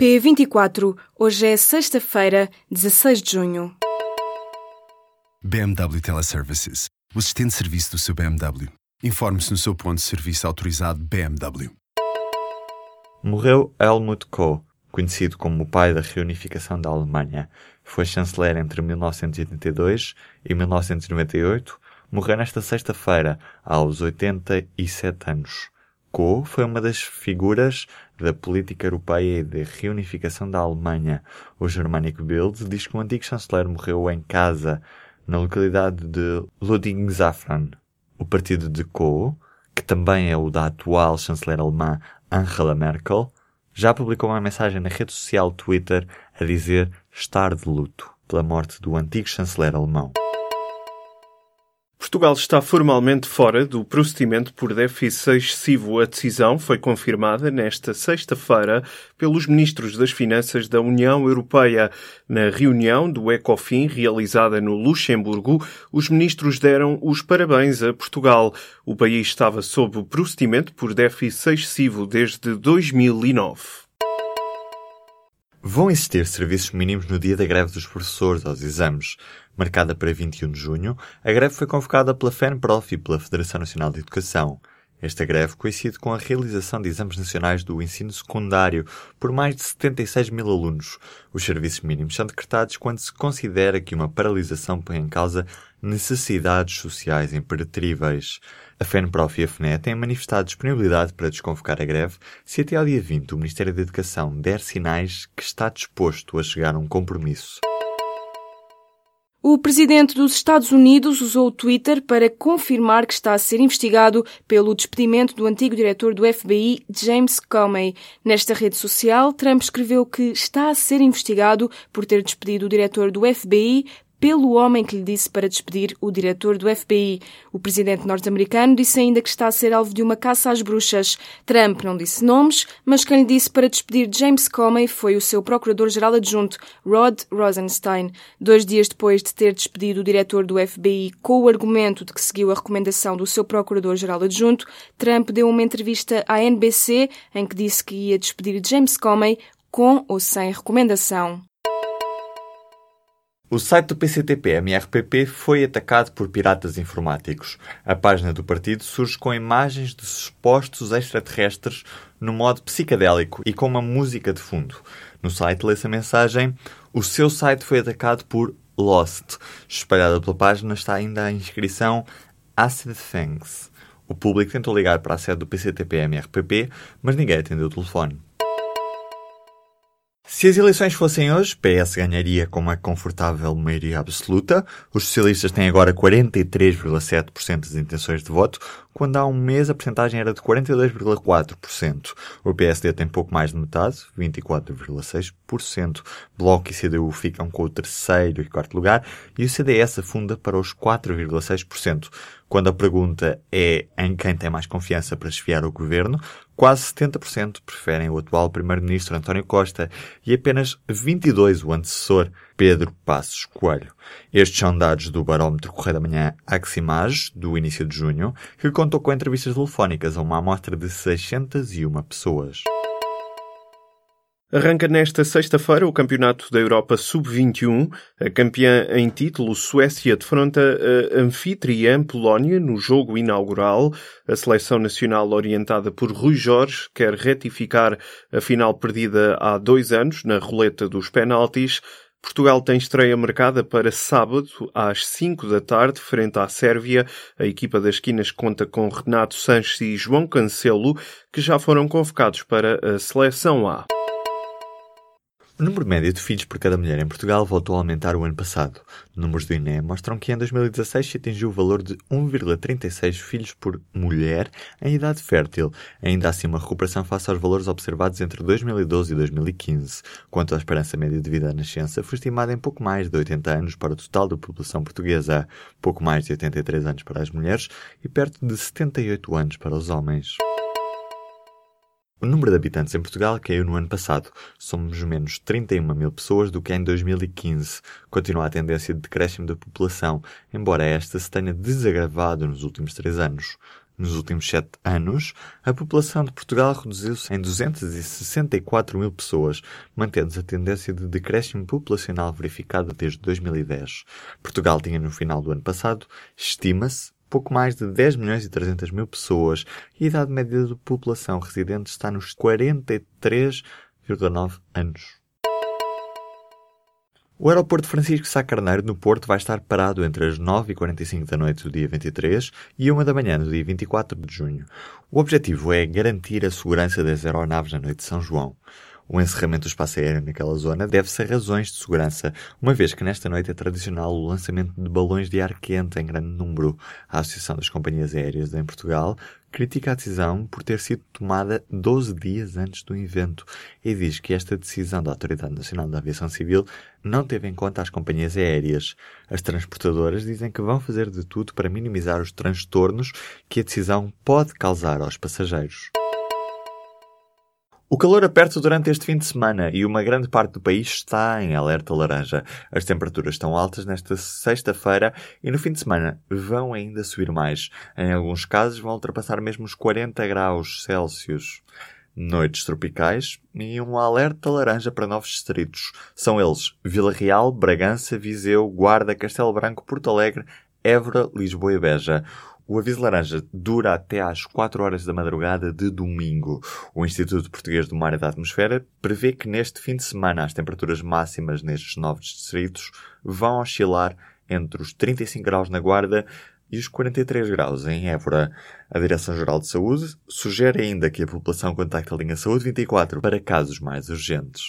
P24. Hoje é sexta-feira, 16 de junho. BMW Teleservices. O assistente de serviço do seu BMW. Informe-se no seu ponto de serviço autorizado BMW. Morreu Helmut Kohl, conhecido como o pai da reunificação da Alemanha. Foi chanceler entre 1982 e 1998. Morreu nesta sexta-feira, aos 87 anos. Kohl foi uma das figuras da política europeia e de reunificação da Alemanha. O Germanic Bild diz que o antigo chanceler morreu em casa, na localidade de Ludwigshafen. O partido de Kohl, que também é o da atual chanceler alemã Angela Merkel, já publicou uma mensagem na rede social Twitter a dizer estar de luto pela morte do antigo chanceler alemão. Portugal está formalmente fora do procedimento por déficit excessivo. A decisão foi confirmada nesta sexta-feira pelos ministros das Finanças da União Europeia. Na reunião do ECOFIN realizada no Luxemburgo, os ministros deram os parabéns a Portugal. O país estava sob o procedimento por déficit excessivo desde 2009. Vão existir serviços mínimos no dia da greve dos professores aos exames. Marcada para 21 de junho, a greve foi convocada pela FENPROF e pela Federação Nacional de Educação. Esta greve coincide com a realização de exames nacionais do ensino secundário por mais de 76 mil alunos. Os serviços mínimos são decretados quando se considera que uma paralisação põe em causa necessidades sociais imperecíveis. A FENPROF e a FNE têm manifestado disponibilidade para desconvocar a greve se até ao dia 20 o Ministério da Educação der sinais que está disposto a chegar a um compromisso. O presidente dos Estados Unidos usou o Twitter para confirmar que está a ser investigado pelo despedimento do antigo diretor do FBI, James Comey. Nesta rede social, Trump escreveu que está a ser investigado por ter despedido o diretor do FBI pelo homem que lhe disse para despedir o diretor do FBI. O presidente norte-americano disse ainda que está a ser alvo de uma caça às bruxas. Trump não disse nomes, mas quem lhe disse para despedir James Comey foi o seu procurador-geral adjunto, Rod Rosenstein. Dois dias depois de ter despedido o diretor do FBI com o argumento de que seguiu a recomendação do seu procurador-geral adjunto, Trump deu uma entrevista à NBC em que disse que ia despedir James Comey com ou sem recomendação. O site do PCTP-MRPP foi atacado por piratas informáticos. A página do partido surge com imagens de supostos extraterrestres no modo psicadélico e com uma música de fundo. No site lê-se a mensagem: O seu site foi atacado por Lost. Espalhada pela página está ainda a inscrição Acid Things. O público tentou ligar para a sede do PCTP-MRPP, mas ninguém atendeu o telefone. Se as eleições fossem hoje, PS ganharia com uma confortável maioria absoluta. Os socialistas têm agora 43,7% das intenções de voto, quando há um mês a porcentagem era de 42,4%. O PSD tem pouco mais de metade, 24,6%. Bloco e CDU ficam com o terceiro e quarto lugar e o CDS afunda para os 4,6%. Quando a pergunta é em quem tem mais confiança para esfiar o governo, quase 70% preferem o atual primeiro-ministro António Costa e apenas 22% o antecessor Pedro Passos Coelho. Estes são dados do barómetro Correio da Manhã Aximage, do início de junho, que contou com entrevistas telefónicas a uma amostra de 601 pessoas. Arranca nesta sexta-feira o Campeonato da Europa Sub-21. A campeã em título, Suécia, defronta a anfitriã Polónia no jogo inaugural. A seleção nacional, orientada por Rui Jorge, quer retificar a final perdida há dois anos na roleta dos penaltis. Portugal tem estreia marcada para sábado, às 5 da tarde, frente à Sérvia. A equipa das esquinas conta com Renato Sanches e João Cancelo, que já foram convocados para a seleção A. O número médio de filhos por cada mulher em Portugal voltou a aumentar o ano passado. Números do INE mostram que em 2016 se atingiu o valor de 1,36 filhos por mulher em idade fértil, ainda assim uma recuperação face aos valores observados entre 2012 e 2015. Quanto à esperança média de vida à nascença, foi estimada em pouco mais de 80 anos para o total da população portuguesa, pouco mais de 83 anos para as mulheres e perto de 78 anos para os homens. O número de habitantes em Portugal caiu no ano passado. Somos menos 31 mil pessoas do que em 2015. Continua a tendência de decréscimo da população, embora esta se tenha desagravado nos últimos três anos. Nos últimos sete anos, a população de Portugal reduziu-se em 264 mil pessoas, mantendo-se a tendência de decréscimo populacional verificada desde 2010. Portugal tinha no final do ano passado, estima-se, pouco mais de 10 milhões e 300 mil pessoas e a idade média da população residente está nos 43,9 anos. O aeroporto Francisco Sá Carneiro, no Porto, vai estar parado entre as 9h45 da noite do dia 23 e 1 da manhã do dia 24 de junho. O objetivo é garantir a segurança das aeronaves na noite de São João. O encerramento do espaço aéreo naquela zona deve-se a razões de segurança, uma vez que nesta noite é tradicional o lançamento de balões de ar quente em grande número. A Associação das Companhias Aéreas em Portugal critica a decisão por ter sido tomada 12 dias antes do evento e diz que esta decisão da Autoridade Nacional da Aviação Civil não teve em conta as companhias aéreas. As transportadoras dizem que vão fazer de tudo para minimizar os transtornos que a decisão pode causar aos passageiros. O calor aperta durante este fim de semana e uma grande parte do país está em alerta laranja. As temperaturas estão altas nesta sexta-feira e no fim de semana vão ainda subir mais. Em alguns casos vão ultrapassar mesmo os 40 graus Celsius. Noites tropicais e um alerta laranja para novos distritos. São eles Vila Real, Bragança, Viseu, Guarda, Castelo Branco, Porto Alegre, Évora, Lisboa e Beja. O aviso laranja dura até às 4 horas da madrugada de domingo. O Instituto Português do Mar e da Atmosfera prevê que neste fim de semana as temperaturas máximas nestes novos distritos vão oscilar entre os 35 graus na Guarda e os 43 graus em Évora. A Direção-Geral de Saúde sugere ainda que a população contacte a linha Saúde 24 para casos mais urgentes.